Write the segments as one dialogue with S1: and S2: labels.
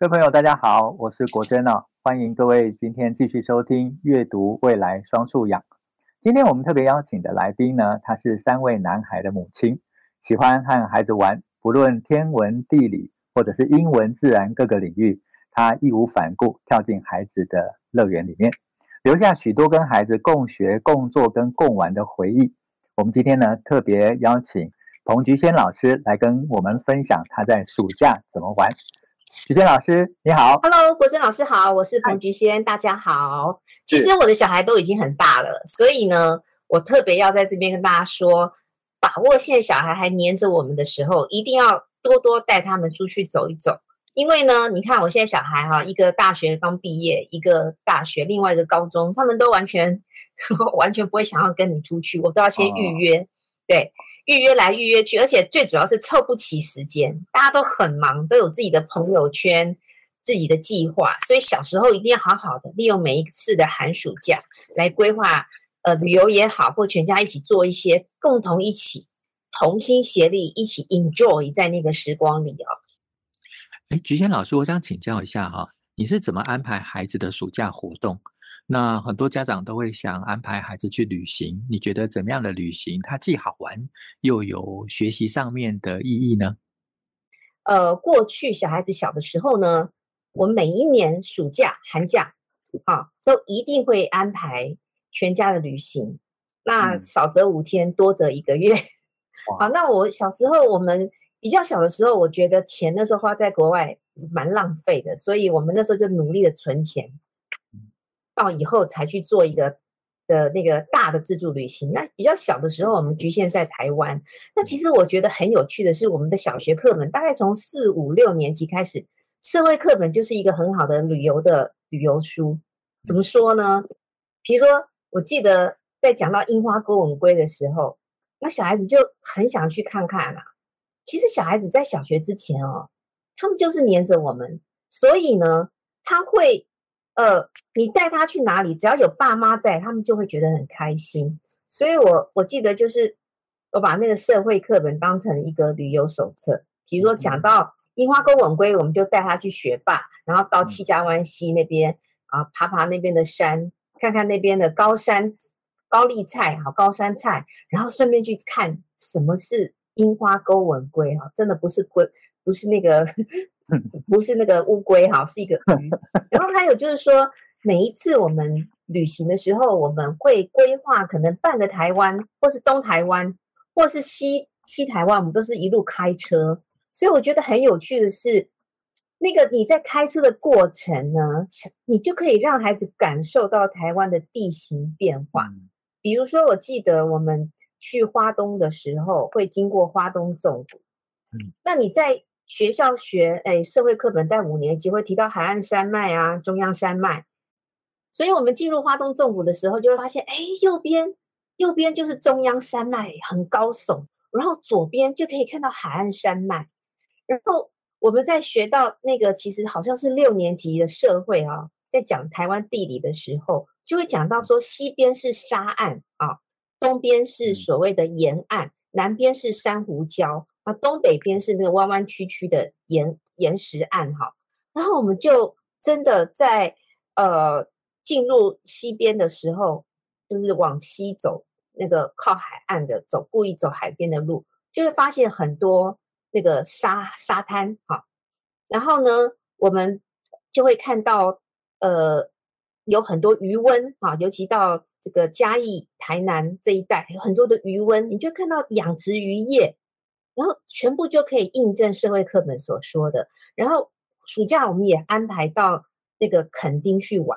S1: 各位朋友，大家好，我是国珍啊，欢迎各位今天继续收听阅读未来双素养。今天我们特别邀请的来宾呢，他是三位男孩的母亲，喜欢和孩子玩，不论天文地理或者是英文自然各个领域，他义无反顾跳进孩子的乐园里面，留下许多跟孩子共学、共作跟共玩的回忆。我们今天呢，特别邀请彭菊仙老师来跟我们分享他在暑假怎么玩。菊仙老师，你好。
S2: Hello，国珍老师好，我是彭菊仙，大家好。其实我的小孩都已经很大了，所以呢，我特别要在这边跟大家说，把握现在小孩还黏着我们的时候，一定要多多带他们出去走一走。因为呢，你看我现在小孩哈，一个大学刚毕业，一个大学，另外一个高中，他们都完全 完全不会想要跟你出去，我都要先预约，哦、对。预约来预约去，而且最主要是凑不齐时间，大家都很忙，都有自己的朋友圈、自己的计划，所以小时候一定要好好的利用每一次的寒暑假来规划，呃，旅游也好，或全家一起做一些，共同一起同心协力，一起 enjoy 在那个时光里哦。
S1: 哎，菊仙老师，我想请教一下哈，你是怎么安排孩子的暑假活动？那很多家长都会想安排孩子去旅行，你觉得怎么样的旅行，它既好玩又有学习上面的意义呢？
S2: 呃，过去小孩子小的时候呢，我每一年暑假、寒假啊，都一定会安排全家的旅行。那少则五天，多则一个月。好，那我小时候，我们比较小的时候，我觉得钱那时候花在国外蛮浪费的，所以我们那时候就努力的存钱。到以后才去做一个的那个大的自助旅行。那比较小的时候，我们局限在台湾。那其实我觉得很有趣的是，我们的小学课本大概从四五六年级开始，社会课本就是一个很好的旅游的旅游书。怎么说呢？比如说，我记得在讲到樱花钩吻归的时候，那小孩子就很想去看看啦。其实小孩子在小学之前哦，他们就是黏着我们，所以呢，他会。呃，你带他去哪里，只要有爸妈在，他们就会觉得很开心。所以我，我我记得就是我把那个社会课本当成一个旅游手册。比如说讲到樱花沟吻龟，我们就带他去学霸，然后到七家湾溪那边啊，爬爬那边的山，看看那边的高山高丽菜，好高山菜，然后顺便去看什么是樱花沟吻龟哈，真的不是龟，不是那个。不是那个乌龟哈，是一个鱼。然后还有就是说，每一次我们旅行的时候，我们会规划可能半个台湾，或是东台湾，或是西西台湾，我们都是一路开车。所以我觉得很有趣的是，那个你在开车的过程呢，你就可以让孩子感受到台湾的地形变化。比如说，我记得我们去花东的时候，会经过花东纵谷。嗯，那你在学校学诶社会课本带五年级会提到海岸山脉啊，中央山脉，所以我们进入花东纵谷的时候，就会发现，哎，右边右边就是中央山脉，很高耸，然后左边就可以看到海岸山脉。然后我们在学到那个其实好像是六年级的社会啊，在讲台湾地理的时候，就会讲到说西边是沙岸啊，东边是所谓的沿岸，南边是珊瑚礁。啊，东北边是那个弯弯曲曲的岩岩石岸哈，然后我们就真的在呃进入西边的时候，就是往西走那个靠海岸的走，故意走海边的路，就会发现很多那个沙沙滩哈，然后呢，我们就会看到呃有很多余温啊，尤其到这个嘉义、台南这一带有很多的余温，你就看到养殖渔业。然后全部就可以印证社会课本所说的。然后暑假我们也安排到那个垦丁去玩，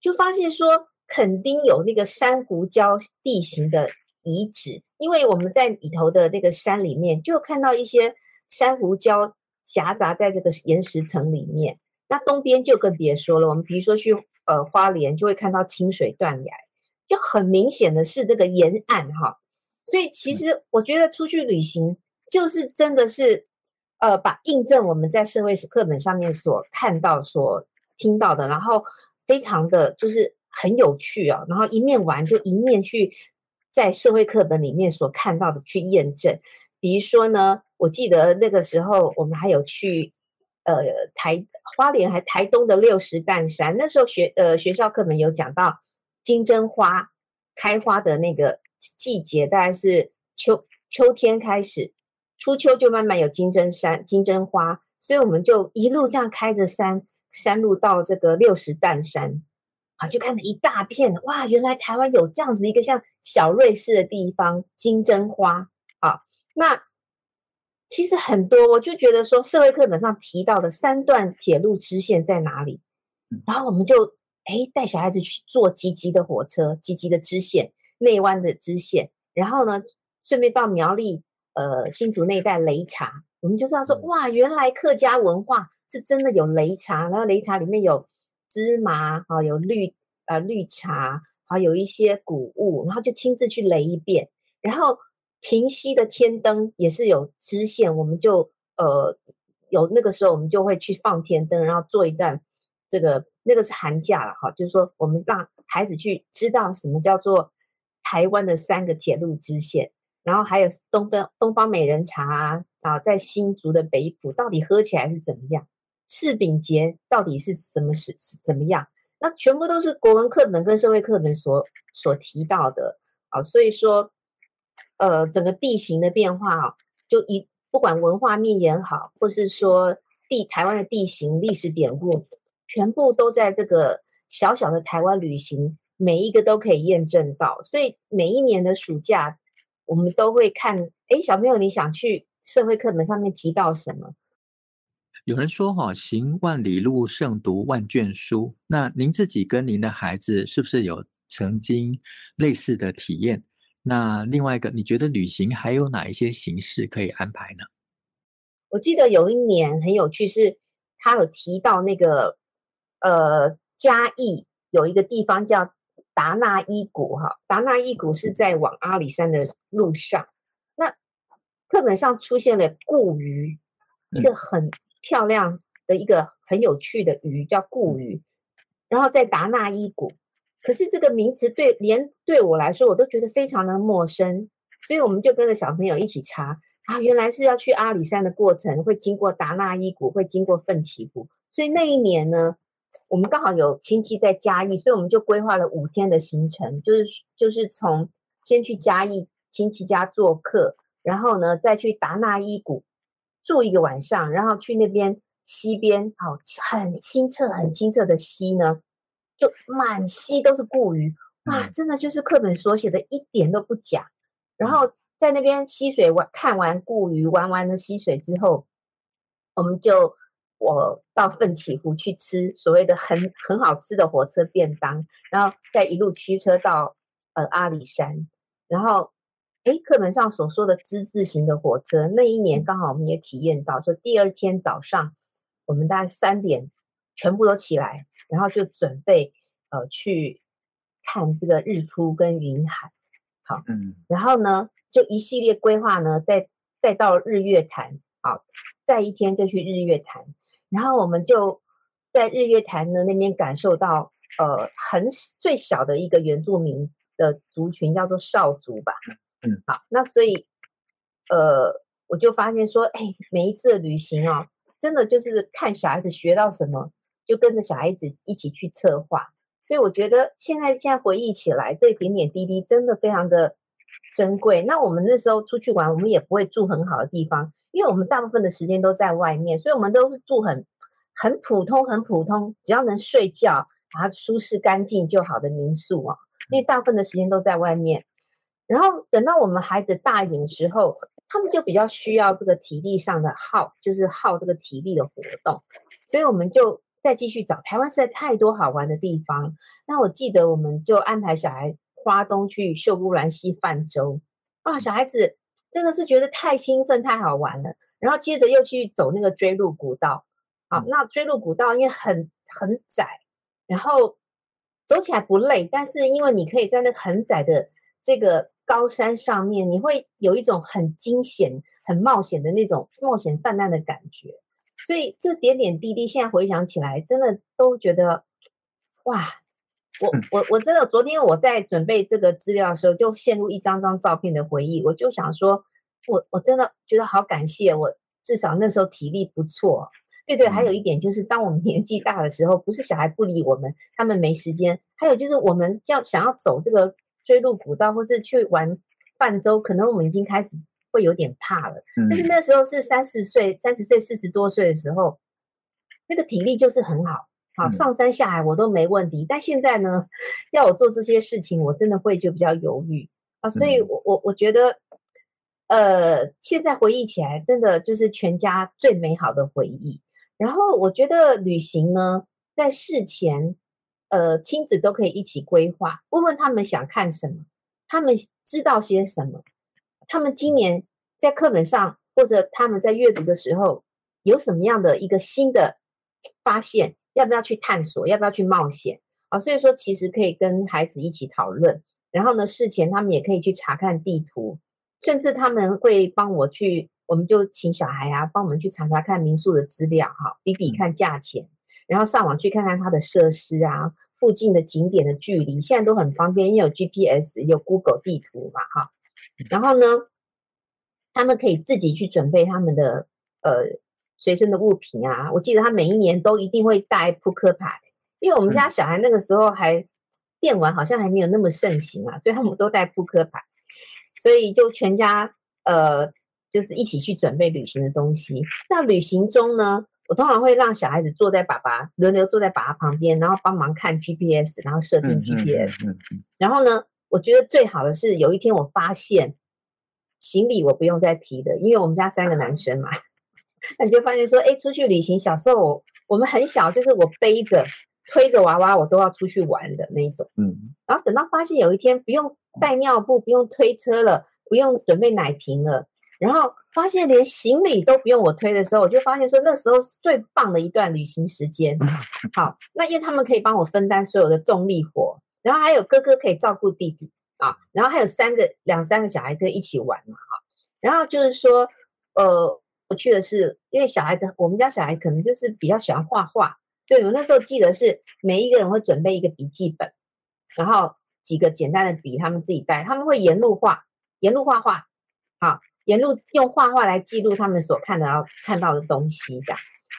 S2: 就发现说垦丁有那个珊瑚礁地形的遗址，因为我们在里头的那个山里面就看到一些珊瑚礁夹杂在这个岩石层里面。那东边就更别说了，我们比如说去呃花莲就会看到清水断崖，就很明显的是这个沿岸哈。所以其实我觉得出去旅行。就是真的是，呃，把印证我们在社会史课本上面所看到、所听到的，然后非常的就是很有趣啊，然后一面玩就一面去在社会课本里面所看到的去验证。比如说呢，我记得那个时候我们还有去呃台花莲还台东的六十担山，那时候学呃学校课本有讲到金针花开花的那个季节，大概是秋秋天开始，初秋就慢慢有金针山金针花，所以我们就一路这样开着山山路到这个六十担山。啊，就看了一大片，哇！原来台湾有这样子一个像小瑞士的地方，金针花啊。那其实很多，我就觉得说，社会课本上提到的三段铁路支线在哪里？然后我们就哎带小孩子去坐吉吉的火车，吉吉的支线，内湾的支线，然后呢，顺便到苗栗呃新竹那一带擂茶，我们就知道说，哇，原来客家文化是真的有擂茶，然后擂茶里面有。芝麻啊，有绿呃绿茶，还有一些谷物，然后就亲自去擂一遍。然后平溪的天灯也是有支线，我们就呃有那个时候我们就会去放天灯，然后做一段这个那个是寒假了哈，就是说我们让孩子去知道什么叫做台湾的三个铁路支线，然后还有东方东方美人茶啊，啊在新竹的北埔到底喝起来是怎么样？柿饼节到底是什么是是怎么样？那全部都是国文课本跟社会课本所所提到的啊，所以说，呃，整个地形的变化啊，就一不管文化面也好，或是说地台湾的地形历史典故，全部都在这个小小的台湾旅行，每一个都可以验证到。所以每一年的暑假，我们都会看，哎，小朋友你想去社会课本上面提到什么？
S3: 有人说：“哈，行万里路，胜读万卷书。”那您自己跟您的孩子是不是有曾经类似的体验？那另外一个，你觉得旅行还有哪一些形式可以安排呢？
S2: 我记得有一年很有趣，是他有提到那个呃嘉义有一个地方叫达纳伊谷，哈，达纳伊谷是在往阿里山的路上。那课本上出现了固鱼，一个很。漂亮的一个很有趣的鱼叫固鱼，然后在达纳伊谷，可是这个名词对连对我来说我都觉得非常的陌生，所以我们就跟着小朋友一起查啊，原来是要去阿里山的过程会经过达纳伊谷，会经过奋起湖，所以那一年呢，我们刚好有亲戚在嘉义，所以我们就规划了五天的行程，就是就是从先去嘉义亲戚家做客，然后呢再去达那伊谷。住一个晚上，然后去那边溪边，好，很清澈、很清澈的溪呢，就满溪都是固鱼，哇，真的就是课本所写的，一点都不假。然后在那边溪水玩，看完固鱼，玩完了溪水之后，我们就我到奋起湖去吃所谓的很很好吃的火车便当，然后再一路驱车到呃阿里山，然后。诶，课本上所说的之字形的火车，那一年刚好我们也体验到，说第二天早上，我们大概三点全部都起来，然后就准备呃去看这个日出跟云海。好，嗯，然后呢，就一系列规划呢，再再到日月潭，好，再一天就去日月潭，然后我们就在日月潭的那边感受到呃很最小的一个原住民的族群，叫做少族吧。嗯，好，那所以，呃，我就发现说，哎，每一次的旅行哦，真的就是看小孩子学到什么，就跟着小孩子一起去策划。所以我觉得现在现在回忆起来，这点点滴滴真的非常的珍贵。那我们那时候出去玩，我们也不会住很好的地方，因为我们大部分的时间都在外面，所以我们都是住很很普通、很普通，只要能睡觉，然后舒适干净就好的民宿啊。因为大部分的时间都在外面。然后等到我们孩子大一点时候，他们就比较需要这个体力上的耗，就是耗这个体力的活动，所以我们就再继续找。台湾实在太多好玩的地方，那我记得我们就安排小孩花东去秀姑峦溪泛舟，啊，小孩子真的是觉得太兴奋、太好玩了。然后接着又去走那个追鹿古道，啊，那追鹿古道因为很很窄，然后走起来不累，但是因为你可以在那很窄的这个。高山上面，你会有一种很惊险、很冒险的那种冒险泛滥的感觉，所以这点点滴滴，现在回想起来，真的都觉得哇！我我我真的，昨天我在准备这个资料的时候，就陷入一张张照片的回忆，我就想说，我我真的觉得好感谢我，至少那时候体力不错。对对，还有一点就是，当我们年纪大的时候，不是小孩不理我们，他们没时间，还有就是我们要想要走这个追鹿古道，或是去玩泛舟，可能我们已经开始会有点怕了。嗯、但是那时候是三十岁、三十岁、四十多岁的时候，那个体力就是很好，好上山下海我都没问题。嗯、但现在呢，要我做这些事情，我真的会就比较犹豫啊。所以我我我觉得。呃，现在回忆起来，真的就是全家最美好的回忆。然后我觉得旅行呢，在事前，呃，亲子都可以一起规划，问问他们想看什么，他们知道些什么，他们今年在课本上或者他们在阅读的时候有什么样的一个新的发现，要不要去探索，要不要去冒险啊？所以说，其实可以跟孩子一起讨论。然后呢，事前他们也可以去查看地图。甚至他们会帮我去，我们就请小孩啊，帮我们去查查看民宿的资料哈，比比看价钱，然后上网去看看它的设施啊，附近的景点的距离，现在都很方便，因为有 GPS，有 Google 地图嘛哈。然后呢，他们可以自己去准备他们的呃随身的物品啊。我记得他每一年都一定会带扑克牌，因为我们家小孩那个时候还电玩好像还没有那么盛行啊，所以他们都带扑克牌。所以就全家呃，就是一起去准备旅行的东西。那旅行中呢，我通常会让小孩子坐在爸爸轮流坐在爸爸旁边，然后帮忙看 GPS，然后设定 GPS。嗯嗯嗯嗯、然后呢，我觉得最好的是有一天我发现行李我不用再提了，因为我们家三个男生嘛，那你就发现说，哎，出去旅行，小时候我我们很小，就是我背着推着娃娃，我都要出去玩的那一种。嗯。然后等到发现有一天不用。带尿布不用推车了，不用准备奶瓶了，然后发现连行李都不用我推的时候，我就发现说那时候是最棒的一段旅行时间。好，那因为他们可以帮我分担所有的重力活，然后还有哥哥可以照顾弟弟啊，然后还有三个两三个小孩可以一起玩嘛，哈。然后就是说，呃，我去的是因为小孩子，我们家小孩可能就是比较喜欢画画，所以我那时候记得是每一个人会准备一个笔记本，然后。几个简单的笔，他们自己带，他们会沿路画，沿路画画，好，沿路用画画来记录他们所看到看到的东西的。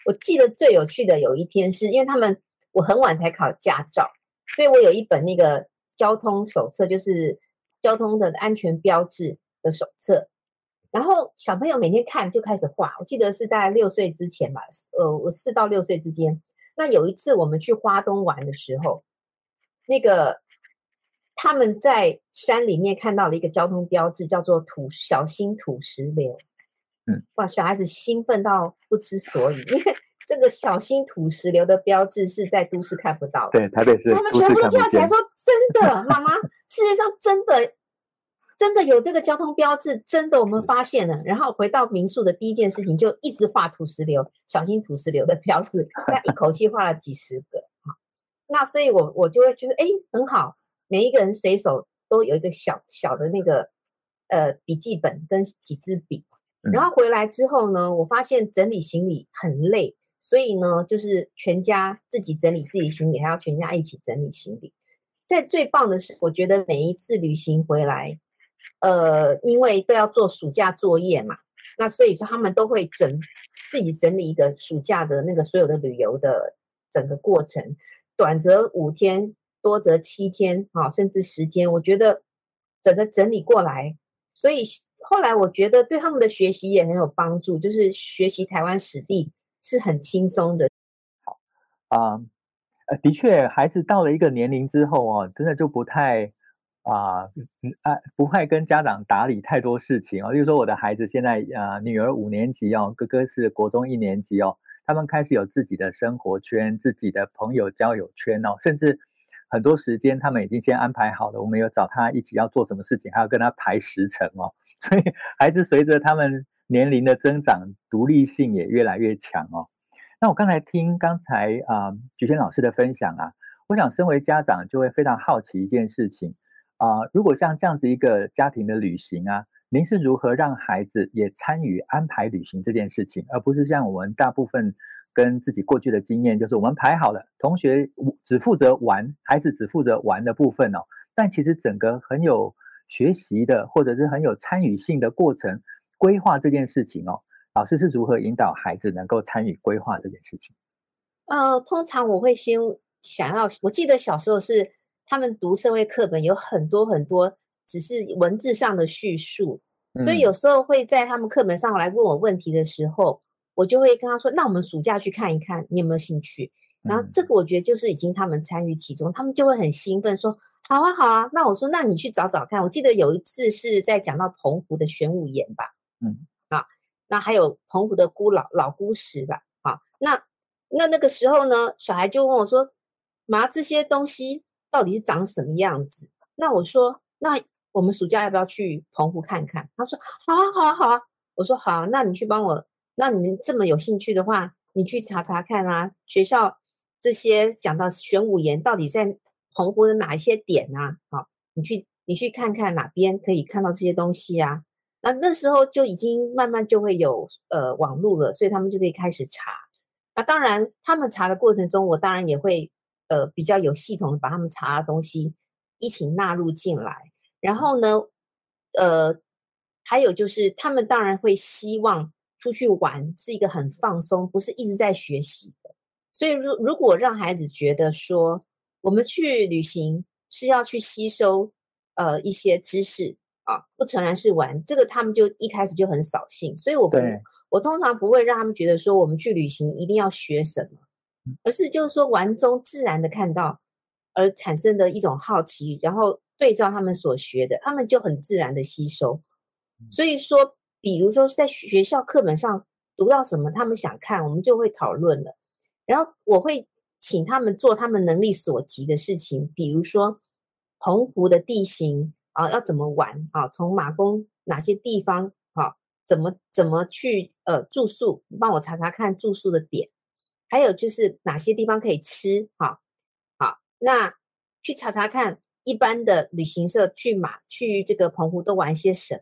S2: 我记得最有趣的有一天，是因为他们我很晚才考驾照，所以我有一本那个交通手册，就是交通的安全标志的手册。然后小朋友每天看就开始画，我记得是大概六岁之前吧，呃，我四到六岁之间。那有一次我们去花东玩的时候，那个。他们在山里面看到了一个交通标志，叫做“土小心土石流”。嗯，哇，小孩子兴奋到不知所以，因为这个“小心土石流”的标志是在都市看不到的。
S1: 对，台北市。
S2: 他们全部都跳起来说：“ 真的，妈妈，世界上真的真的有这个交通标志，真的我们发现了。”然后回到民宿的第一件事情，就一直画土石流，小心土石流的标志，那一口气画了几十个。好，那所以我我就会觉得，哎，很好。每一个人随手都有一个小小的那个呃笔记本跟几支笔，然后回来之后呢，我发现整理行李很累，所以呢，就是全家自己整理自己行李，还要全家一起整理行李。在最棒的是，我觉得每一次旅行回来，呃，因为都要做暑假作业嘛，那所以说他们都会整自己整理一个暑假的那个所有的旅游的整个过程，短则五天。多则七天啊，甚至十天，我觉得整个整理过来，所以后来我觉得对他们的学习也很有帮助，就是学习台湾史地是很轻松的。
S1: 好啊，呃，的确，孩子到了一个年龄之后哦，真的就不太啊，啊，不会跟家长打理太多事情哦。例如说，我的孩子现在啊，女儿五年级哦，哥哥是国中一年级哦，他们开始有自己的生活圈、自己的朋友交友圈哦，甚至。很多时间他们已经先安排好了，我们有找他一起要做什么事情，还要跟他排时程哦。所以孩子随着他们年龄的增长，独立性也越来越强哦。那我刚才听刚才啊、菊仙老师的分享啊，我想身为家长就会非常好奇一件事情啊、如果像这样子一个家庭的旅行啊，您是如何让孩子也参与安排旅行这件事情，而不是像我们大部分。跟自己过去的经验，就是我们排好了，同学只负责玩，孩子只负责玩的部分哦。但其实整个很有学习的，或者是很有参与性的过程规划这件事情哦，老师是如何引导孩子能够参与规划这件事情？
S2: 呃，通常我会先想要，我记得小时候是他们读社会课本有很多很多，只是文字上的叙述，嗯、所以有时候会在他们课本上来问我问题的时候，我就会跟他说：“那我们暑假去看一看，你有没有兴趣？”然后这个我觉得就是已经他们参与其中，他们就会很兴奋说：“好啊，好啊。”那我说：“那你去找找看。”我记得有一次是在讲到澎湖的玄武岩吧，嗯，啊，那还有澎湖的孤老老孤石吧，啊，那那那个时候呢，小孩就问我说：“妈，这些东西到底是长什么样子？”那我说：“那我们暑假要不要去澎湖看看？”他说：“好啊，好啊，好啊。”我说：“好啊，那你去帮我，那你们这么有兴趣的话，你去查查看啊，学校。”这些讲到玄武岩到底在澎湖的哪一些点啊？好，你去你去看看哪边可以看到这些东西啊？那那时候就已经慢慢就会有呃网络了，所以他们就可以开始查。那当然，他们查的过程中，我当然也会呃比较有系统的把他们查的东西一起纳入进来。然后呢，呃，还有就是他们当然会希望出去玩是一个很放松，不是一直在学习的。所以，如如果让孩子觉得说，我们去旅行是要去吸收呃一些知识啊，不纯然是玩，这个他们就一开始就很扫兴。所以我不，我通常不会让他们觉得说，我们去旅行一定要学什么，而是就是说玩中自然的看到而产生的一种好奇，然后对照他们所学的，他们就很自然的吸收。所以说，比如说在学校课本上读到什么，他们想看，我们就会讨论了。然后我会请他们做他们能力所及的事情，比如说澎湖的地形啊，要怎么玩啊？从马公哪些地方啊？怎么怎么去呃住宿？帮我查查看住宿的点，还有就是哪些地方可以吃？好，好，那去查查看一般的旅行社去马去这个澎湖都玩些什么，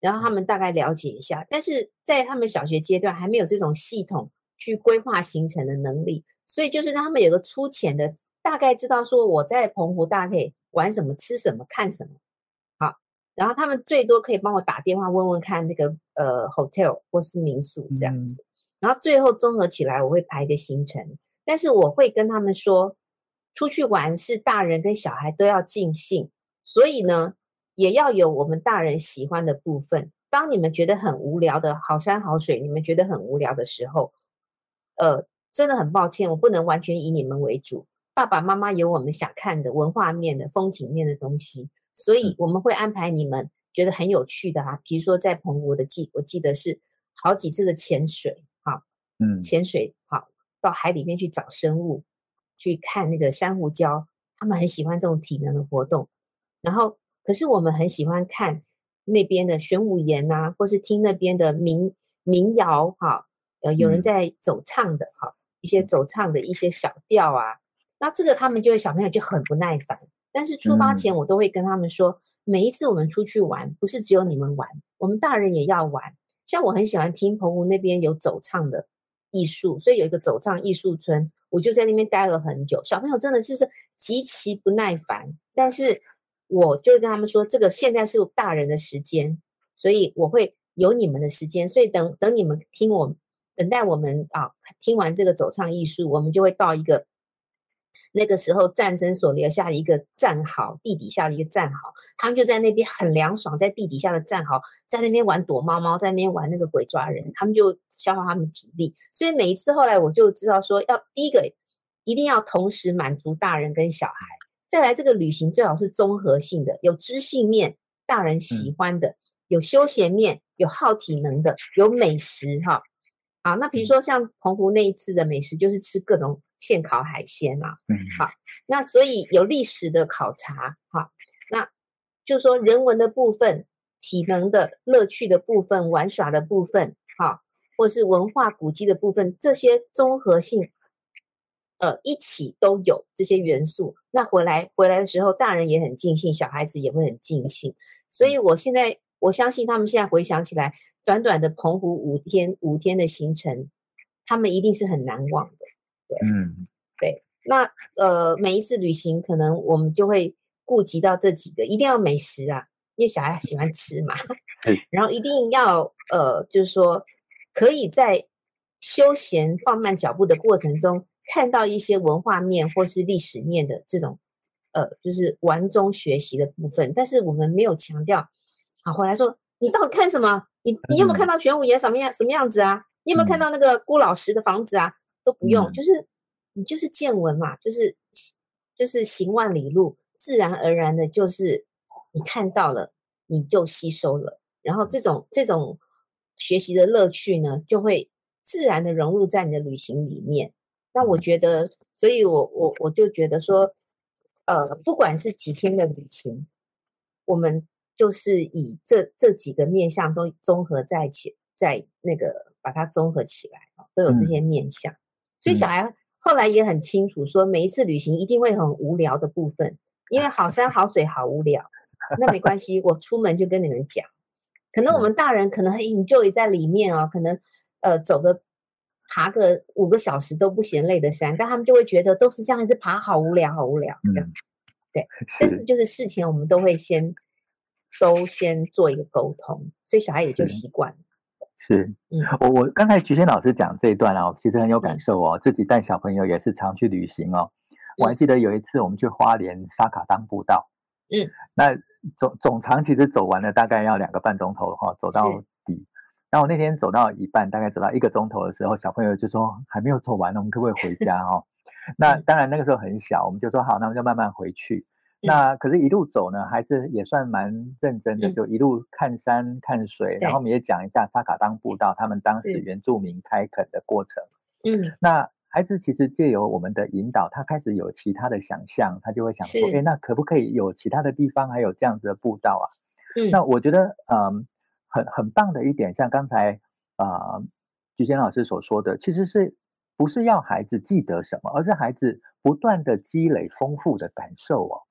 S2: 然后他们大概了解一下。但是在他们小学阶段还没有这种系统。去规划行程的能力，所以就是让他们有个粗浅的，大概知道说我在澎湖大概可以玩什么、吃什么、看什么。好，然后他们最多可以帮我打电话问问看那个呃 hotel 或是民宿这样子，嗯、然后最后综合起来我会排一个行程，但是我会跟他们说，出去玩是大人跟小孩都要尽兴，所以呢也要有我们大人喜欢的部分。当你们觉得很无聊的好山好水，你们觉得很无聊的时候。呃，真的很抱歉，我不能完全以你们为主。爸爸妈妈有我们想看的文化面的、风景面的东西，所以我们会安排你们觉得很有趣的啊，比如说在澎湖的记，我记得是好几次的潜水，哈，嗯，潜水，好，到海里面去找生物，去看那个珊瑚礁，他们很喜欢这种体能的活动。然后，可是我们很喜欢看那边的玄武岩啊，或是听那边的民民谣，哈。呃，有人在走唱的哈，一些走唱的一些小调啊，那这个他们就会小朋友就很不耐烦。但是出发前我都会跟他们说，每一次我们出去玩，不是只有你们玩，我们大人也要玩。像我很喜欢听澎湖那边有走唱的艺术，所以有一个走唱艺术村，我就在那边待了很久。小朋友真的就是极其不耐烦，但是我就会跟他们说，这个现在是大人的时间，所以我会有你们的时间，所以等等你们听我。等待我们啊，听完这个走唱艺术，我们就会到一个那个时候战争所留下的一个战壕，地底下的一个战壕，他们就在那边很凉爽，在地底下的战壕，在那边玩躲猫猫，在那边玩那个鬼抓人，他们就消耗他们体力。所以每一次后来我就知道说，要第一个一定要同时满足大人跟小孩，再来这个旅行最好是综合性的，有知性面，大人喜欢的，有休闲面，有耗体能的，有美食哈。好，那比如说像澎湖那一次的美食，就是吃各种现烤海鲜啊。嗯，好，那所以有历史的考察，哈，那就说人文的部分、体能的乐趣的部分、玩耍的部分，哈，或是文化古迹的部分，这些综合性，呃，一起都有这些元素。那回来回来的时候，大人也很尽兴，小孩子也会很尽兴。所以我现在我相信他们现在回想起来。短短的澎湖五天五天的行程，他们一定是很难忘的。对，嗯，对。那呃，每一次旅行，可能我们就会顾及到这几个，一定要美食啊，因为小孩喜欢吃嘛。然后一定要呃，就是说可以在休闲放慢脚步的过程中，看到一些文化面或是历史面的这种，呃，就是玩中学习的部分。但是我们没有强调，好，回来说，你到底看什么？你你有没有看到玄武岩什么样什么样子啊？你有没有看到那个郭老师的房子啊？都不用，就是你就是见闻嘛，就是就是行万里路，自然而然的，就是你看到了，你就吸收了，然后这种这种学习的乐趣呢，就会自然的融入在你的旅行里面。那我觉得，所以我我我就觉得说，呃，不管是几天的旅行，我们就是以这这几个面相都综合在一起，在那个把它综合起来，都有这些面相。嗯、所以小孩后来也很清楚说，每一次旅行一定会很无聊的部分，因为好山好水好无聊。那没关系，我出门就跟你们讲。可能我们大人可能很 enjoy 在里面哦，可能呃走个。爬个五个小时都不嫌累的山，但他们就会觉得都是这样子爬，好无聊，好无聊。这样、嗯，对。但是就是事前我们都会先都先做一个沟通，所以小孩也就习惯了。
S1: 是，嗯，我我刚才菊仙老师讲这一段啊，我其实很有感受哦。嗯、自己带小朋友也是常去旅行哦。我还记得有一次我们去花莲沙卡当步道，嗯，那总总长其实走完了大概要两个半钟头哈，走到底。然后我那天走到一半，大概走到一个钟头的时候，小朋友就说还没有走完呢，我们可不可以回家哦？那当然那个时候很小，我们就说好，那我们就慢慢回去。那可是，一路走呢，还是也算蛮认真的，就一路看山看水，然后我们也讲一下萨卡当步道他们当时原住民开垦的过程。嗯，那孩子其实借由我们的引导，他开始有其他的想象，他就会想说，哎，那可不可以有其他的地方还有这样子的步道啊？嗯，那我觉得，嗯。很很棒的一点，像刚才啊，菊、呃、仙老师所说的，其实是不是要孩子记得什么，而是孩子不断的积累丰富的感受哦。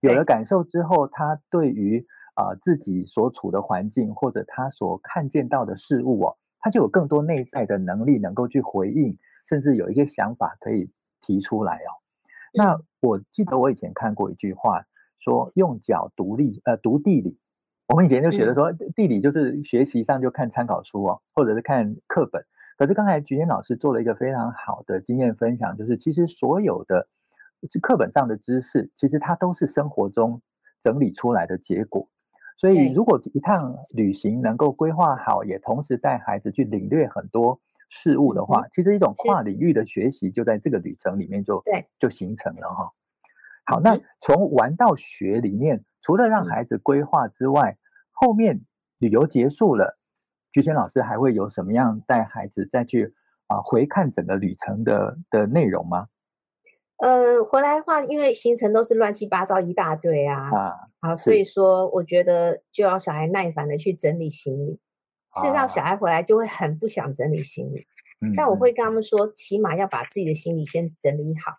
S1: 有了感受之后，他对于啊、呃、自己所处的环境或者他所看见到的事物哦，他就有更多内在的能力能够去回应，甚至有一些想法可以提出来哦。那我记得我以前看过一句话，说用脚读历呃读地理。我们以前就觉得说，地理就是学习上就看参考书哦，或者是看课本。可是刚才菊仙老师做了一个非常好的经验分享，就是其实所有的是课本上的知识，其实它都是生活中整理出来的结果。所以如果一趟旅行能够规划好，也同时带孩子去领略很多事物的话，其实一种跨领域的学习就在这个旅程里面就就形成了哈。好，那从玩到学里面。除了让孩子规划之外，后面旅游结束了，菊仙老师还会有什么样带孩子再去啊回看整个旅程的的内容吗？
S2: 呃，回来的话，因为行程都是乱七八糟一大堆啊，啊，好，所以说我觉得就要小孩耐烦的去整理行李。事实上，小孩回来就会很不想整理行李，啊、但我会跟他们说，起码要把自己的行李先整理好。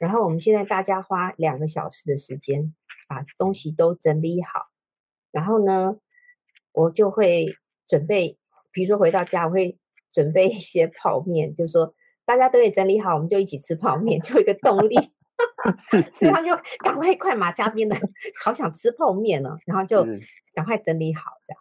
S2: 然后我们现在大家花两个小时的时间。把东西都整理好，然后呢，我就会准备，比如说回到家，我会准备一些泡面，就是说大家都会整理好，我们就一起吃泡面，就一个动力。所以他就赶快快马加鞭的，好想吃泡面呢，然后就赶快整理好这样，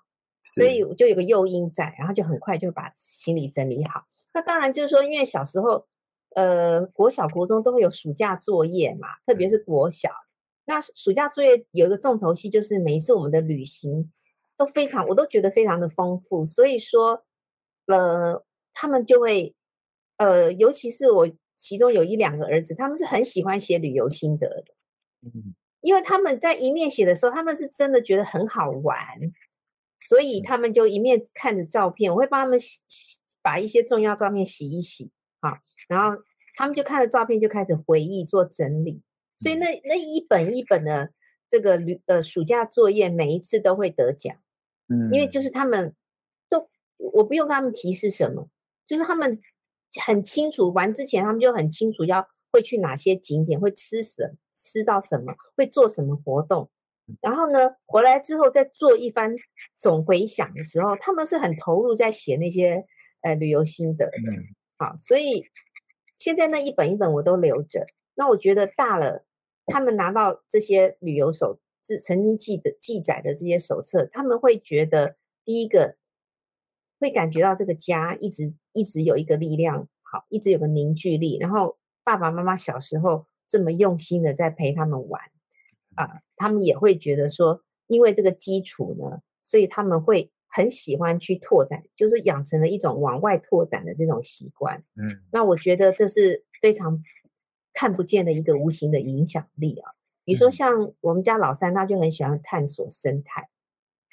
S2: 所以我就有个诱因在，然后就很快就把行李整理好。那当然就是说，因为小时候，呃，国小、国中都会有暑假作业嘛，特别是国小。那暑假作业有一个重头戏，就是每一次我们的旅行都非常，我都觉得非常的丰富。所以说，呃，他们就会，呃，尤其是我其中有一两个儿子，他们是很喜欢写旅游心得的。嗯，因为他们在一面写的时候，他们是真的觉得很好玩，所以他们就一面看着照片，我会帮他们洗洗，把一些重要照片洗一洗，好，然后他们就看着照片就开始回忆做整理。所以那那一本一本的这个旅呃暑假作业，每一次都会得奖，嗯，因为就是他们都我不用跟他们提示什么，就是他们很清楚，玩之前他们就很清楚要会去哪些景点，会吃什么，吃到什么，会做什么活动，然后呢回来之后再做一番总回想的时候，他们是很投入在写那些呃旅游心得的，嗯，好，所以现在那一本一本我都留着，那我觉得大了。他们拿到这些旅游手自曾经记的记载的这些手册，他们会觉得第一个会感觉到这个家一直一直有一个力量，好，一直有个凝聚力。然后爸爸妈妈小时候这么用心的在陪他们玩，啊，他们也会觉得说，因为这个基础呢，所以他们会很喜欢去拓展，就是养成了一种往外拓展的这种习惯。
S1: 嗯，
S2: 那我觉得这是非常看不见的一个无形的影响力啊。比如说像我们家老三，他就很喜欢探索生态。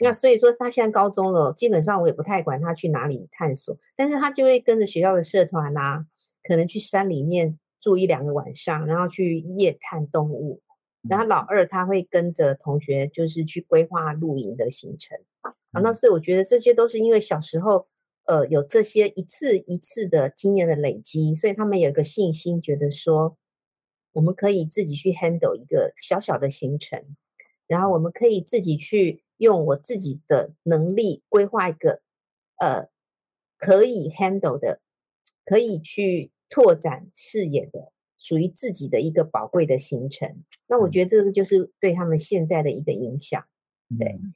S2: 那所以说，他现在高中了，基本上我也不太管他去哪里探索，但是他就会跟着学校的社团啊，可能去山里面住一两个晚上，然后去夜探动物。然后老二他会跟着同学，就是去规划露营的行程。啊，那所以我觉得这些都是因为小时候，呃，有这些一次一次的经验的累积，所以他们有一个信心，觉得说我们可以自己去 handle 一个小小的行程，然后我们可以自己去。用我自己的能力规划一个，呃，可以 handle 的，可以去拓展视野的，属于自己的一个宝贵的行程。那我觉得这个就是对他们现在的一个影响。对，
S1: 嗯、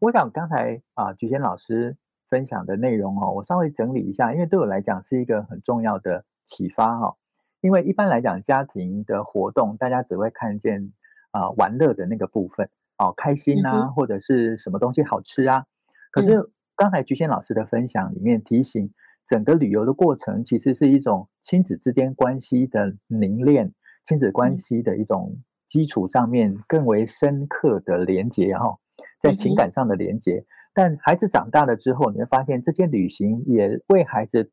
S1: 我想刚才啊，菊仙老师分享的内容哦，我稍微整理一下，因为对我来讲是一个很重要的启发哈。因为一般来讲，家庭的活动，大家只会看见啊玩乐的那个部分。哦，开心啊，或者是什么东西好吃啊？可是刚才菊仙老师的分享里面提醒，整个旅游的过程其实是一种亲子之间关系的凝练，亲子关系的一种基础上面更为深刻的连接哈，在情感上的连接。但孩子长大了之后，你会发现这些旅行也为孩子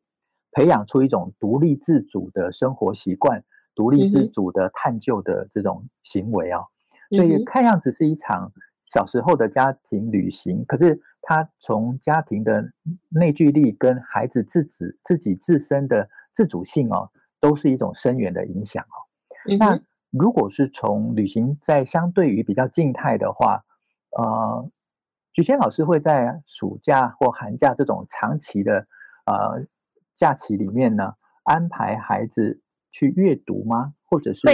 S1: 培养出一种独立自主的生活习惯，独立自主的探究的这种行为啊。所以看样子是一场小时候的家庭旅行，可是他从家庭的内聚力跟孩子自己自己自身的自主性哦，都是一种深远的影响哦。那如果是从旅行在相对于比较静态的话，呃，菊仙老师会在暑假或寒假这种长期的呃假期里面呢，安排孩子去阅读吗？或者是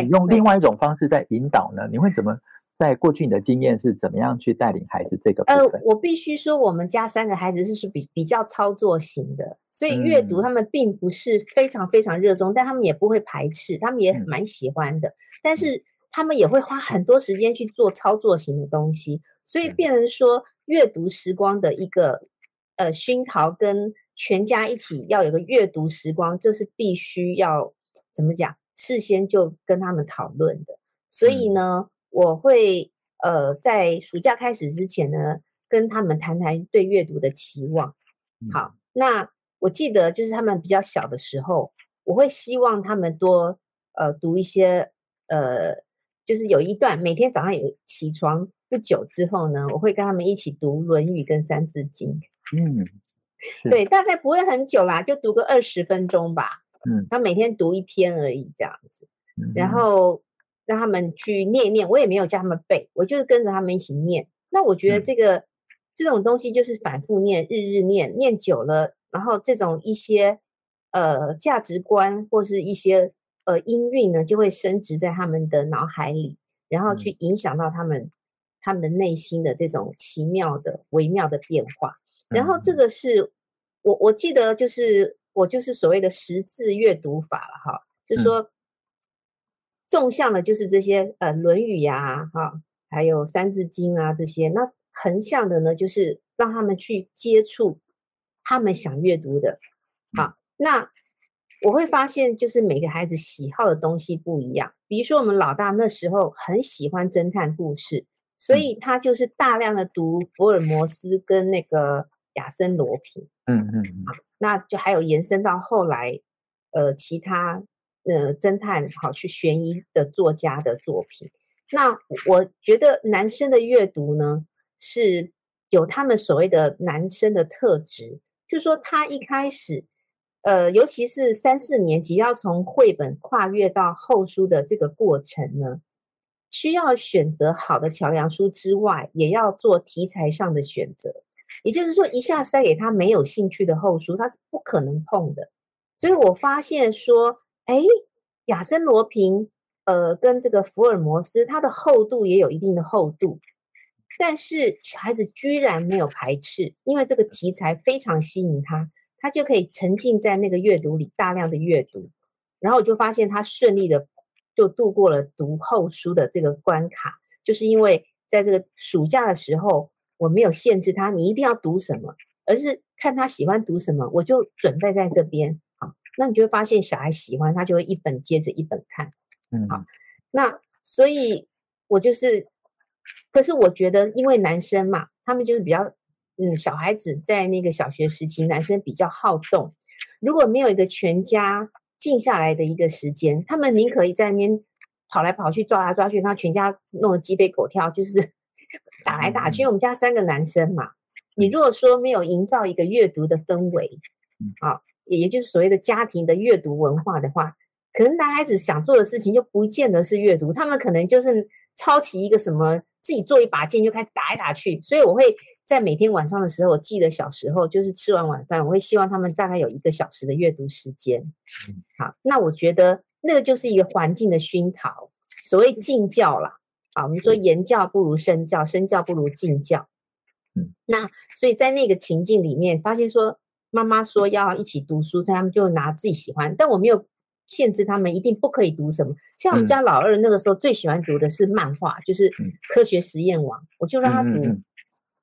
S1: 你用另外一种方式在引导呢？你会怎么在过去你的经验是怎么样去带领孩子这个？
S2: 呃，我必须说，我们家三个孩子是是比比较操作型的，所以阅读他们并不是非常非常热衷，嗯、但他们也不会排斥，他们也蛮喜欢的。嗯、但是他们也会花很多时间去做操作型的东西，所以变成说阅读时光的一个呃熏陶，跟全家一起要有个阅读时光，这是必须要怎么讲？事先就跟他们讨论的，所以呢，嗯、我会呃在暑假开始之前呢，跟他们谈谈对阅读的期望。好，那我记得就是他们比较小的时候，我会希望他们多呃读一些呃，就是有一段每天早上有起床不久之后呢，我会跟他们一起读《论语》跟《三字经》。嗯，对，大概不会很久啦，就读个二十分钟吧。嗯，他每天读一篇而已，这样子，然后让他们去念一念，我也没有叫他们背，我就是跟着他们一起念。那我觉得这个、嗯、这种东西就是反复念，日日念，念久了，然后这种一些呃价值观或是一些呃音韵呢，就会升值在他们的脑海里，然后去影响到他们、嗯、他们的内心的这种奇妙的微妙的变化。然后这个是我我记得就是。我就是所谓的识字阅读法了哈，就是说，纵向的就是这些呃《论语》呀哈，还有《三字经》啊这些，那横向的呢，就是让他们去接触他们想阅读的。好，那我会发现，就是每个孩子喜好的东西不一样。比如说，我们老大那时候很喜欢侦探故事，所以他就是大量的读福尔摩斯跟那个亚森罗平。嗯嗯嗯。那就还有延伸到后来，呃，其他呃侦探好去悬疑的作家的作品。那我觉得男生的阅读呢，是有他们所谓的男生的特质，就是说他一开始，呃，尤其是三四年级要从绘本跨越到后书的这个过程呢，需要选择好的桥梁书之外，也要做题材上的选择。也就是说，一下塞给他没有兴趣的厚书，他是不可能碰的。所以我发现说，哎，亚森罗平，呃，跟这个福尔摩斯，它的厚度也有一定的厚度。但是小孩子居然没有排斥，因为这个题材非常吸引他，他就可以沉浸在那个阅读里，大量的阅读。然后我就发现他顺利的就度过了读厚书的这个关卡，就是因为在这个暑假的时候，我没有限制他，你一定要读什么，而是看他喜欢读什么，我就准备在这边。好，那你就会发现小孩喜欢，他就会一本接着一本看。嗯，好，那所以我就是。可是我觉得，因为男生嘛，他们就是比较，嗯，小孩子在那个小学时期，男生比较好动。如果没有一个全家静下来的一个时间，他们宁可以在那边跑来跑去、抓来抓去，然后全家弄得鸡飞狗跳，就是打来打去。因为我们家三个男生嘛，你如果说没有营造一个阅读的氛围，啊，也也就是所谓的家庭的阅读文化的话，可能男孩子想做的事情就不见得是阅读，他们可能就是抄起一个什么。自己做一把剑就开始打来打去，所以我会在每天晚上的时候，我记得小时候就是吃完晚饭，我会希望他们大概有一个小时的阅读时间。好，那我觉得那个就是一个环境的熏陶，所谓敬教啦。好，我们说言教不如身教，身教不如敬教。嗯，那所以在那个情境里面，发现说妈妈说要一起读书，他们就拿自己喜欢，但我没有。限制他们一定不可以读什么，像我们家老二那个时候最喜欢读的是漫画，嗯、就是科学实验网，我就让他读。嗯嗯、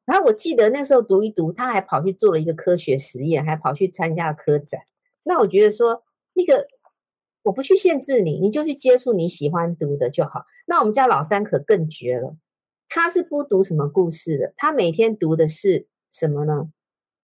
S2: 然后我记得那时候读一读，他还跑去做了一个科学实验，还跑去参加了科展。那我觉得说，那个我不去限制你，你就去接触你喜欢读的就好。那我们家老三可更绝了，他是不读什么故事的，他每天读的是什么呢？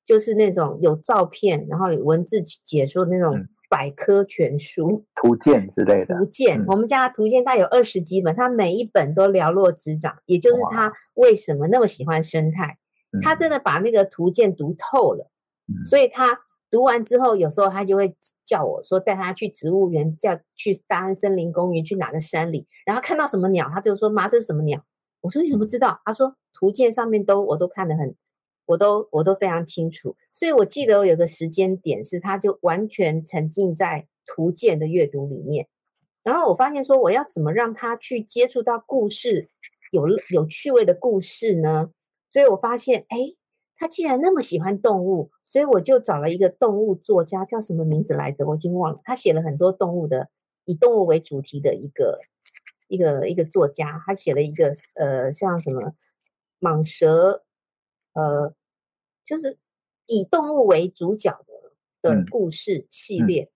S2: 就是那种有照片，然后有文字解说的那种。嗯百科全书、
S1: 图鉴之类的。
S2: 图鉴，嗯、我们家的图鉴大概有二十几本，他每一本都寥落指掌。也就是他为什么那么喜欢生态，他真的把那个图鉴读透了。嗯、所以他读完之后，有时候他就会叫我说带他去植物园，叫去大安森林公园，去哪个山里，然后看到什么鸟，他就说：“妈，这是什么鸟？”我说：“你怎么知道？”他说：“图鉴上面都我都看得很。”我都我都非常清楚，所以我记得我有个时间点是，他就完全沉浸在图鉴的阅读里面。然后我发现说，我要怎么让他去接触到故事，有有趣味的故事呢？所以我发现，哎，他既然那么喜欢动物，所以我就找了一个动物作家，叫什么名字来着？我已经忘了。他写了很多动物的，以动物为主题的一个一个一个作家，他写了一个呃，像什么蟒蛇。呃，就是以动物为主角的的故事系列。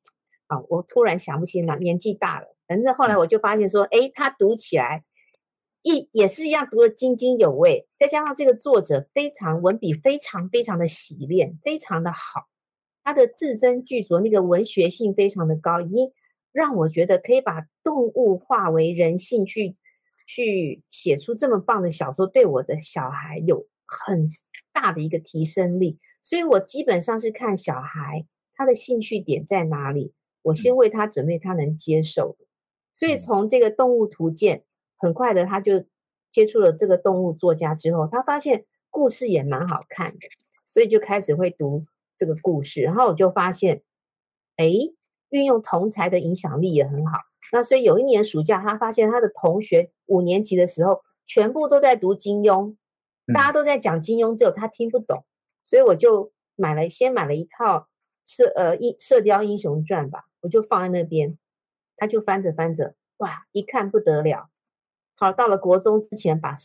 S2: 好、嗯嗯啊，我突然想不起来，年纪大了。反正后来我就发现说，哎，他读起来一也是一样，读得津津有味。再加上这个作者非常文笔非常非常的洗练，非常的好，他的字斟句酌，那个文学性非常的高，已经让我觉得可以把动物化为人性去去写出这么棒的小说，对我的小孩有很大的一个提升力，所以我基本上是看小孩他的兴趣点在哪里，我先为他准备他能接受的。所以从这个动物图鉴，很快的他就接触了这个动物作家之后，他发现故事也蛮好看的，所以就开始会读这个故事。然后我就发现，哎，运用同才的影响力也很好。那所以有一年暑假，他发现他的同学五年级的时候，全部都在读金庸。大家都在讲金庸，只有他听不懂，所以我就买了，先买了一套射呃一射雕英雄传吧，我就放在那边，他就翻着翻着，哇，一看不得了，好，到了国中之前把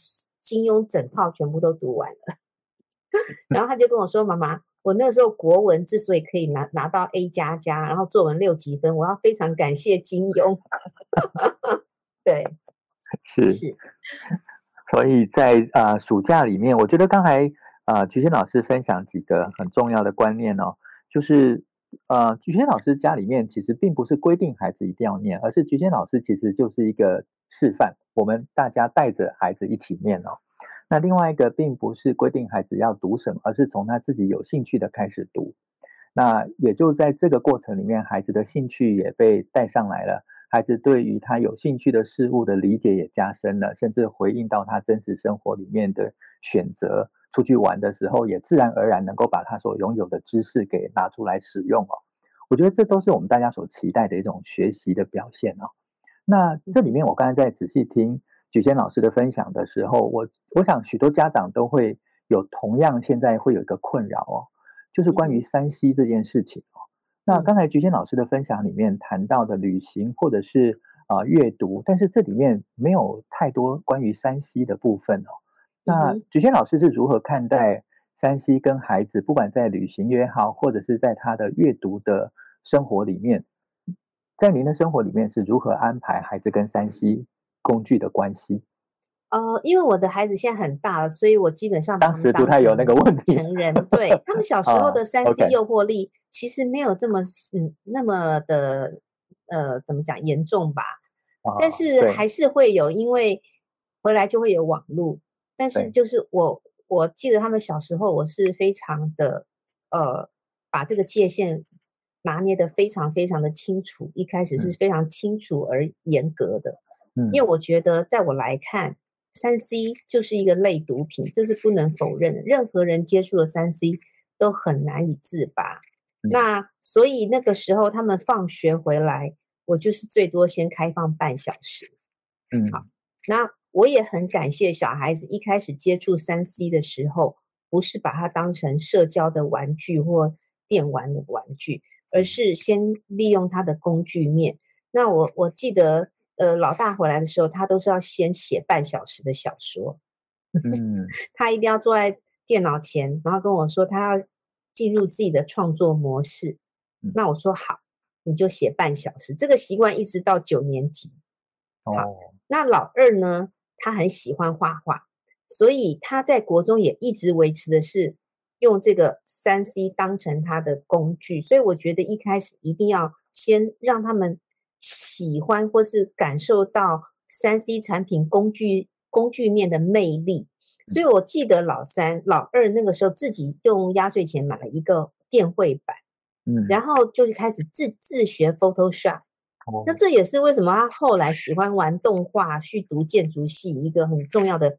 S2: 金庸整套全部都读完了，然后他就跟我说：“妈妈，我那时候国文之所以可以拿拿到 A 加加，然后作文六级分，我要非常感谢金庸。”对，
S1: 是是。所以在啊、呃、暑假里面，我觉得刚才啊、呃、菊仙老师分享几个很重要的观念哦，就是呃菊仙老师家里面其实并不是规定孩子一定要念，而是菊仙老师其实就是一个示范，我们大家带着孩子一起念哦。那另外一个并不是规定孩子要读什么，而是从他自己有兴趣的开始读。那也就在这个过程里面，孩子的兴趣也被带上来了。孩子对于他有兴趣的事物的理解也加深了，甚至回应到他真实生活里面的选择。出去玩的时候，也自然而然能够把他所拥有的知识给拿出来使用哦。我觉得这都是我们大家所期待的一种学习的表现哦。那这里面我刚才在仔细听菊仙老师的分享的时候，我我想许多家长都会有同样现在会有一个困扰哦，就是关于三 C 这件事情哦。那刚才菊仙老师的分享里面谈到的旅行或者是啊、呃、阅读，但是这里面没有太多关于山西的部分哦。那菊仙老师是如何看待山西跟孩子，不管在旅行也好，或者是在他的阅读的生活里面，在您的生活里面是如何安排孩子跟 3C？工具的关系，
S2: 呃，因为我的孩子现在很大了，所以我基本上
S1: 当时不太有那个问题。
S2: 成人对他们小 时候的三 C 诱惑力其实没有这么嗯那么的呃怎么讲严重吧？哦、但是还是会有，因为回来就会有网络。但是就是我我记得他们小时候，我是非常的呃把这个界限拿捏的非常非常的清楚，一开始是非常清楚而严格的。嗯因为我觉得，在我来看，三 C 就是一个类毒品，这是不能否认的。任何人接触了三 C 都很难以自拔。那所以那个时候他们放学回来，我就是最多先开放半小时。
S1: 嗯，
S2: 好。那我也很感谢小孩子一开始接触三 C 的时候，不是把它当成社交的玩具或电玩的玩具，而是先利用他的工具面。那我我记得。呃，老大回来的时候，他都是要先写半小时的小说。
S1: 嗯，
S2: 他一定要坐在电脑前，然后跟我说他要进入自己的创作模式。嗯、那我说好，你就写半小时。这个习惯一直到九年级。好，
S1: 哦、
S2: 那老二呢？他很喜欢画画，所以他在国中也一直维持的是用这个三 C 当成他的工具。所以我觉得一开始一定要先让他们。喜欢或是感受到三 C 产品工具工具面的魅力，所以我记得老三、老二那个时候自己用压岁钱买了一个电绘板，
S1: 嗯，
S2: 然后就是开始自自学 Photoshop。哦，那这也是为什么他后来喜欢玩动画、去读建筑系一个很重要的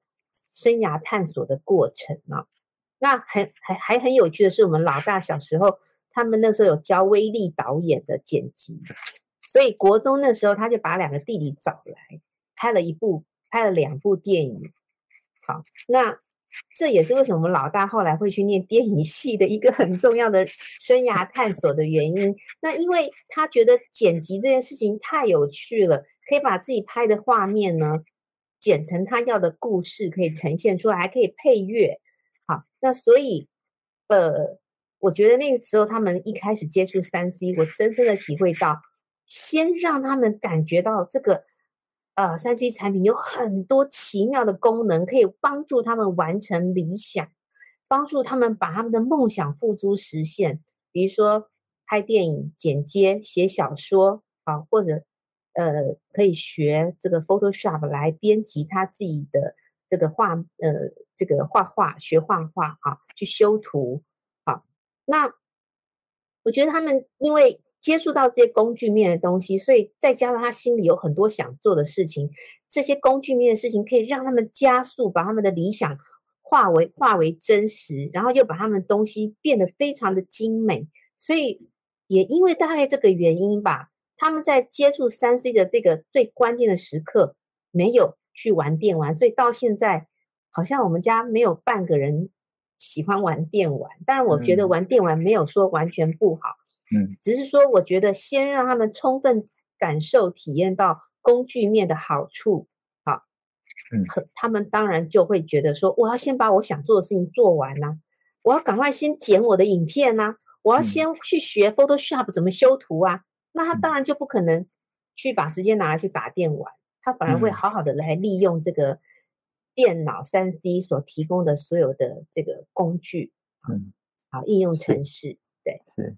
S2: 生涯探索的过程啊。那很还还很有趣的是，我们老大小时候，他们那时候有教威力导演的剪辑。所以国中那时候，他就把两个弟弟找来，拍了一部，拍了两部电影。好，那这也是为什么老大后来会去念电影系的一个很重要的生涯探索的原因。那因为他觉得剪辑这件事情太有趣了，可以把自己拍的画面呢剪成他要的故事，可以呈现出来，还可以配乐。好，那所以呃，我觉得那个时候他们一开始接触三 C，我深深的体会到。先让他们感觉到这个，呃，三 C 产品有很多奇妙的功能，可以帮助他们完成理想，帮助他们把他们的梦想付诸实现。比如说拍电影、剪接、写小说，啊，或者呃，可以学这个 Photoshop 来编辑他自己的这个画，呃，这个画画，学画画啊，去修图，啊，那我觉得他们因为。接触到这些工具面的东西，所以再加上他心里有很多想做的事情，这些工具面的事情可以让他们加速把他们的理想化为化为真实，然后又把他们东西变得非常的精美。所以也因为大概这个原因吧，他们在接触三 C 的这个最关键的时刻没有去玩电玩，所以到现在好像我们家没有半个人喜欢玩电玩。当然，我觉得玩电玩没有说完全不好。
S1: 嗯，
S2: 只是说，我觉得先让他们充分感受、体验到工具面的好处，好，
S1: 嗯，
S2: 他们当然就会觉得说，我要先把我想做的事情做完呐，我要赶快先剪我的影片呐，我要先去学 Photoshop 怎么修图啊，那他当然就不可能去把时间拿来去打电玩，他反而会好好的来利用这个电脑三 C 所提供的所有的这个工具，
S1: 嗯，
S2: 好，应用程式，对，
S1: 是。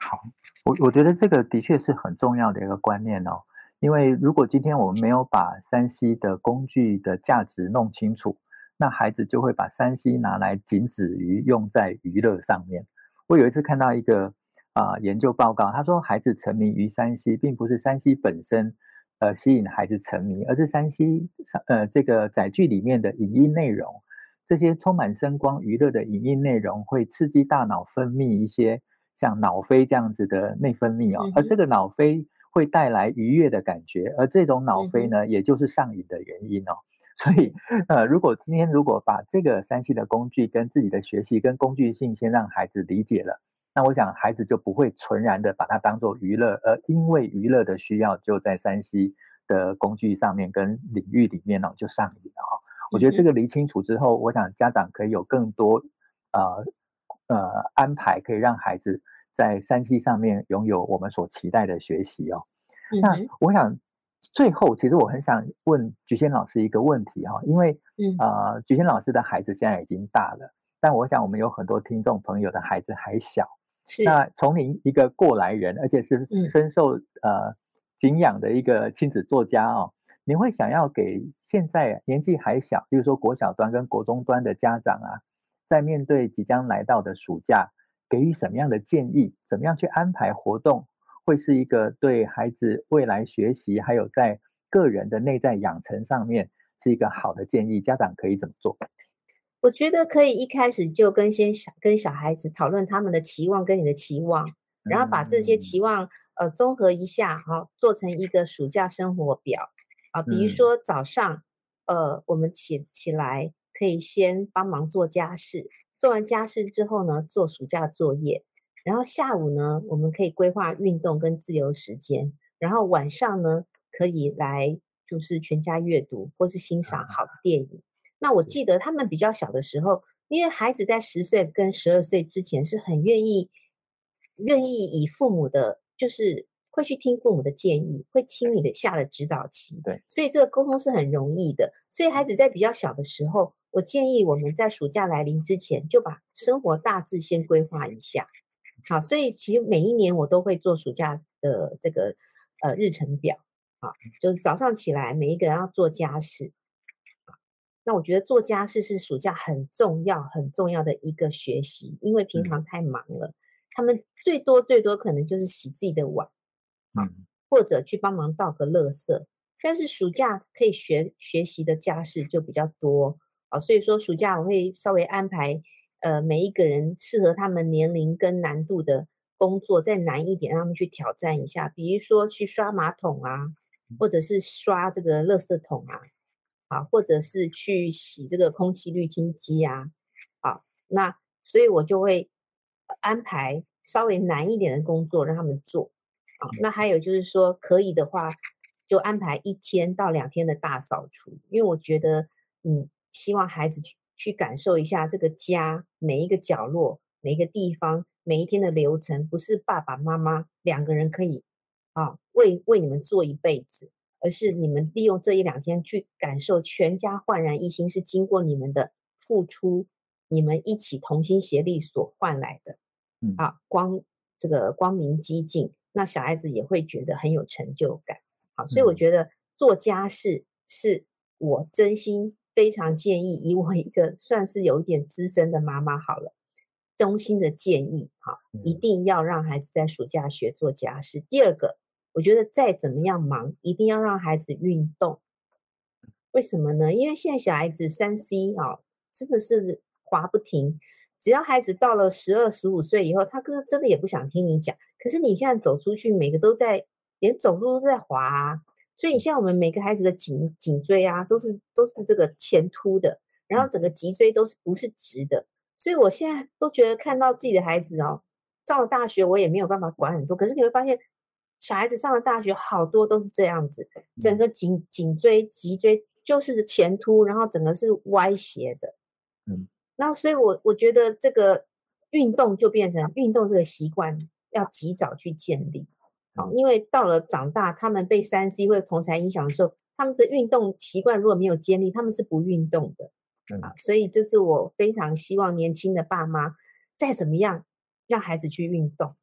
S1: 好，我我觉得这个的确是很重要的一个观念哦，因为如果今天我们没有把三 C 的工具的价值弄清楚，那孩子就会把三 C 拿来仅止于用在娱乐上面。我有一次看到一个啊、呃、研究报告，他说孩子沉迷于三 C，并不是三 C 本身呃吸引孩子沉迷，而是山西呃这个载具里面的影音内容，这些充满声光娱乐的影音内容会刺激大脑分泌一些。像脑啡这样子的内分泌哦，而这个脑啡会带来愉悦的感觉，而这种脑啡呢，也就是上瘾的原因哦。所以，呃，如果今天如果把这个三 C 的工具跟自己的学习跟工具性先让孩子理解了，那我想孩子就不会纯然的把它当做娱乐，而因为娱乐的需要就在山西的工具上面跟领域里面呢就上瘾了哈。我觉得这个理清楚之后，我想家长可以有更多呃呃安排，可以让孩子在山西上面拥有我们所期待的学习哦。那我想。最后，其实我很想问菊仙老师一个问题哈，因为，嗯，呃，菊仙老师的孩子现在已经大了，但我想我们有很多听众朋友的孩子还小。是。那从您一个过来人，而且是深受呃敬仰的一个亲子作家哦，您会想要给现在年纪还小，比如说国小端跟国中端的家长啊，在面对即将来到的暑假，给予什么样的建议？怎么样去安排活动？会是一个对孩子未来学习，还有在个人的内在养成上面是一个好的建议。家长可以怎么做？
S2: 我觉得可以一开始就跟先小跟小孩子讨论他们的期望跟你的期望，然后把这些期望呃综合一下，好，做成一个暑假生活表啊。比如说早上呃我们起起来可以先帮忙做家事，做完家事之后呢，做暑假作业。然后下午呢，我们可以规划运动跟自由时间。然后晚上呢，可以来就是全家阅读或是欣赏好的电影。那我记得他们比较小的时候，因为孩子在十岁跟十二岁之前是很愿意愿意以父母的，就是会去听父母的建议，会听你的下的指导期。对，所以这个沟通是很容易的。所以孩子在比较小的时候，我建议我们在暑假来临之前，就把生活大致先规划一下。好，所以其实每一年我都会做暑假的这个呃日程表啊，就是早上起来每一个人要做家事。那我觉得做家事是暑假很重要很重要的一个学习，因为平常太忙了，他们最多最多可能就是洗自己的碗，啊，或者去帮忙倒个垃圾。但是暑假可以学学习的家事就比较多啊，所以说暑假我会稍微安排。呃，每一个人适合他们年龄跟难度的工作再难一点，让他们去挑战一下。比如说去刷马桶啊，或者是刷这个垃圾桶啊，啊，或者是去洗这个空气滤清机啊，啊，那所以我就会安排稍微难一点的工作让他们做。啊，那还有就是说，可以的话就安排一天到两天的大扫除，因为我觉得你希望孩子去。去感受一下这个家每一个角落、每一个地方、每一天的流程，不是爸爸妈妈两个人可以啊为为你们做一辈子，而是你们利用这一两天去感受全家焕然一新，是经过你们的付出，你们一起同心协力所换来的。嗯啊，光这个光明激进，那小孩子也会觉得很有成就感。好，所以我觉得做家事是我真心。非常建议，以我一个算是有一点资深的妈妈好了，衷心的建议哈，一定要让孩子在暑假学做家事。第二个，我觉得再怎么样忙，一定要让孩子运动。为什么呢？因为现在小孩子三 C 啊，真的是滑不停。只要孩子到了十二、十五岁以后，他哥真的也不想听你讲。可是你现在走出去，每个都在，连走路都在滑啊。所以，像我们每个孩子的颈颈椎啊，都是都是这个前凸的，然后整个脊椎都是不是直的。所以我现在都觉得看到自己的孩子哦，上了大学，我也没有办法管很多。可是你会发现，小孩子上了大学，好多都是这样子，整个颈颈椎、脊椎就是前凸，然后整个是歪斜的。嗯，那所以我我觉得这个运动就变成运动这个习惯要及早去建立。因为到了长大，他们被三 C 或同侪影响的时候，他们的运动习惯如果没有建立，他们是不运动的。嗯，所以这是我非常希望年轻的爸妈再怎么样让孩子去运动。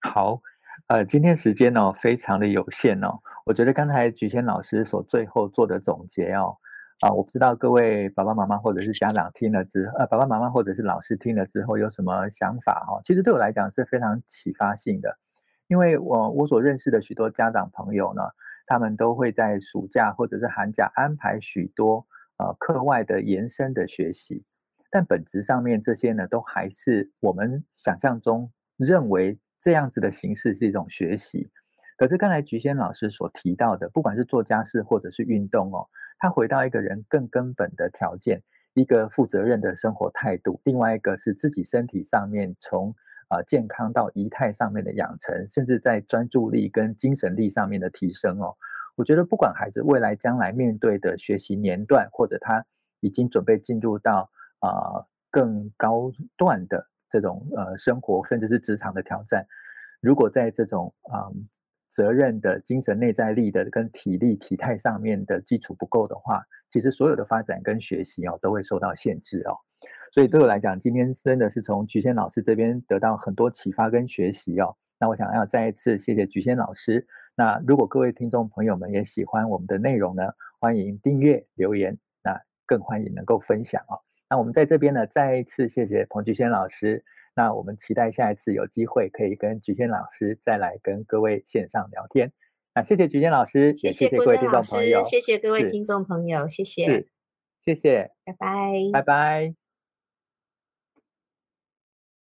S1: 好，呃，今天时间哦非常的有限哦，我觉得刚才菊仙老师所最后做的总结哦。啊，我不知道各位爸爸妈妈或者是家长听了之，呃，爸爸妈妈或者是老师听了之后有什么想法哈？其实对我来讲是非常启发性的，因为我我所认识的许多家长朋友呢，他们都会在暑假或者是寒假安排许多呃课外的延伸的学习，但本质上面这些呢，都还是我们想象中认为这样子的形式是一种学习。可是刚才菊仙老师所提到的，不管是做家事或者是运动哦，他回到一个人更根本的条件，一个负责任的生活态度，另外一个是自己身体上面从啊健康到仪态上面的养成，甚至在专注力跟精神力上面的提升哦。我觉得不管孩子未来将来面对的学习年段，或者他已经准备进入到啊更高段的这种呃生活，甚至是职场的挑战，如果在这种啊。责任的精神内在力的跟体力体态上面的基础不够的话，其实所有的发展跟学习哦都会受到限制哦。所以对我来讲，今天真的是从菊仙老师这边得到很多启发跟学习哦。那我想要再一次谢谢菊仙老师。那如果各位听众朋友们也喜欢我们的内容呢，欢迎订阅留言，那更欢迎能够分享哦。那我们在这边呢，再一次谢谢彭菊仙老师。那我们期待下一次有机会可以跟菊仙老师再来跟各位线上聊天。那谢谢菊仙老师，谢谢各位听众朋友，
S2: 谢谢各位听众朋友，谢谢，
S1: 谢谢，
S2: 拜拜，
S1: 拜拜。